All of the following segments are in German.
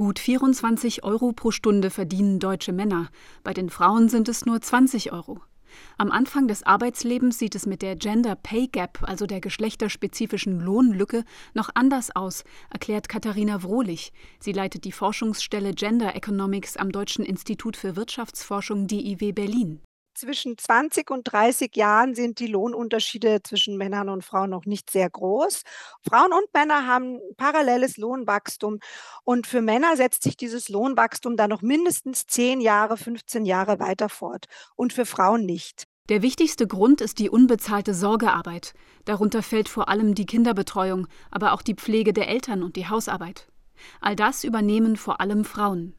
Gut 24 Euro pro Stunde verdienen deutsche Männer, bei den Frauen sind es nur 20 Euro. Am Anfang des Arbeitslebens sieht es mit der Gender Pay Gap, also der geschlechterspezifischen Lohnlücke, noch anders aus, erklärt Katharina Wrohlich. Sie leitet die Forschungsstelle Gender Economics am Deutschen Institut für Wirtschaftsforschung DIW Berlin zwischen 20 und 30 Jahren sind die Lohnunterschiede zwischen Männern und Frauen noch nicht sehr groß. Frauen und Männer haben paralleles Lohnwachstum. Und für Männer setzt sich dieses Lohnwachstum dann noch mindestens 10 Jahre, 15 Jahre weiter fort. Und für Frauen nicht. Der wichtigste Grund ist die unbezahlte Sorgearbeit. Darunter fällt vor allem die Kinderbetreuung, aber auch die Pflege der Eltern und die Hausarbeit. All das übernehmen vor allem Frauen.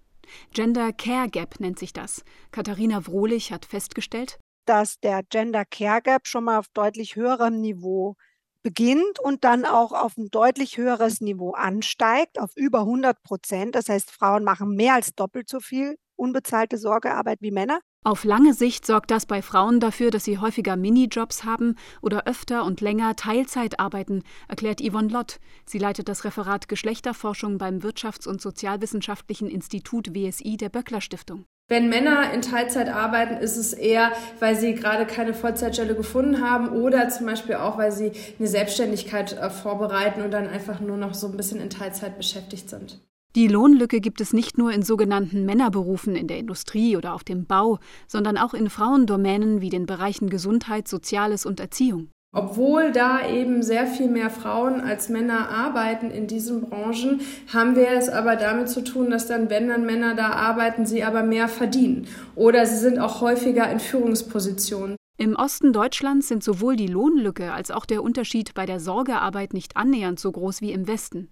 Gender Care Gap nennt sich das. Katharina Wrohlich hat festgestellt, dass der Gender Care Gap schon mal auf deutlich höherem Niveau beginnt und dann auch auf ein deutlich höheres Niveau ansteigt, auf über 100 Prozent. Das heißt, Frauen machen mehr als doppelt so viel unbezahlte Sorgearbeit wie Männer. Auf lange Sicht sorgt das bei Frauen dafür, dass sie häufiger Minijobs haben oder öfter und länger Teilzeit arbeiten, erklärt Yvonne Lott. Sie leitet das Referat Geschlechterforschung beim Wirtschafts- und Sozialwissenschaftlichen Institut WSI der Böckler Stiftung. Wenn Männer in Teilzeit arbeiten, ist es eher, weil sie gerade keine Vollzeitstelle gefunden haben oder zum Beispiel auch, weil sie eine Selbstständigkeit äh, vorbereiten und dann einfach nur noch so ein bisschen in Teilzeit beschäftigt sind. Die Lohnlücke gibt es nicht nur in sogenannten Männerberufen in der Industrie oder auf dem Bau, sondern auch in Frauendomänen wie den Bereichen Gesundheit, Soziales und Erziehung. Obwohl da eben sehr viel mehr Frauen als Männer arbeiten in diesen Branchen, haben wir es aber damit zu tun, dass dann, wenn dann Männer da arbeiten, sie aber mehr verdienen. Oder sie sind auch häufiger in Führungspositionen. Im Osten Deutschlands sind sowohl die Lohnlücke als auch der Unterschied bei der Sorgearbeit nicht annähernd so groß wie im Westen.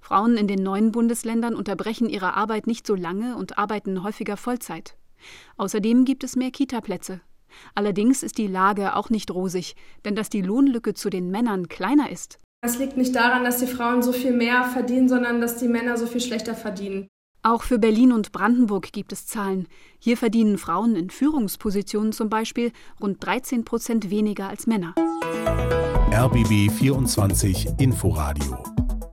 Frauen in den neuen Bundesländern unterbrechen ihre Arbeit nicht so lange und arbeiten häufiger Vollzeit. Außerdem gibt es mehr Kitaplätze. Allerdings ist die Lage auch nicht rosig, denn dass die Lohnlücke zu den Männern kleiner ist. Das liegt nicht daran, dass die Frauen so viel mehr verdienen, sondern dass die Männer so viel schlechter verdienen. Auch für Berlin und Brandenburg gibt es Zahlen. Hier verdienen Frauen in Führungspositionen zum Beispiel rund 13 Prozent weniger als Männer. RBB 24 Inforadio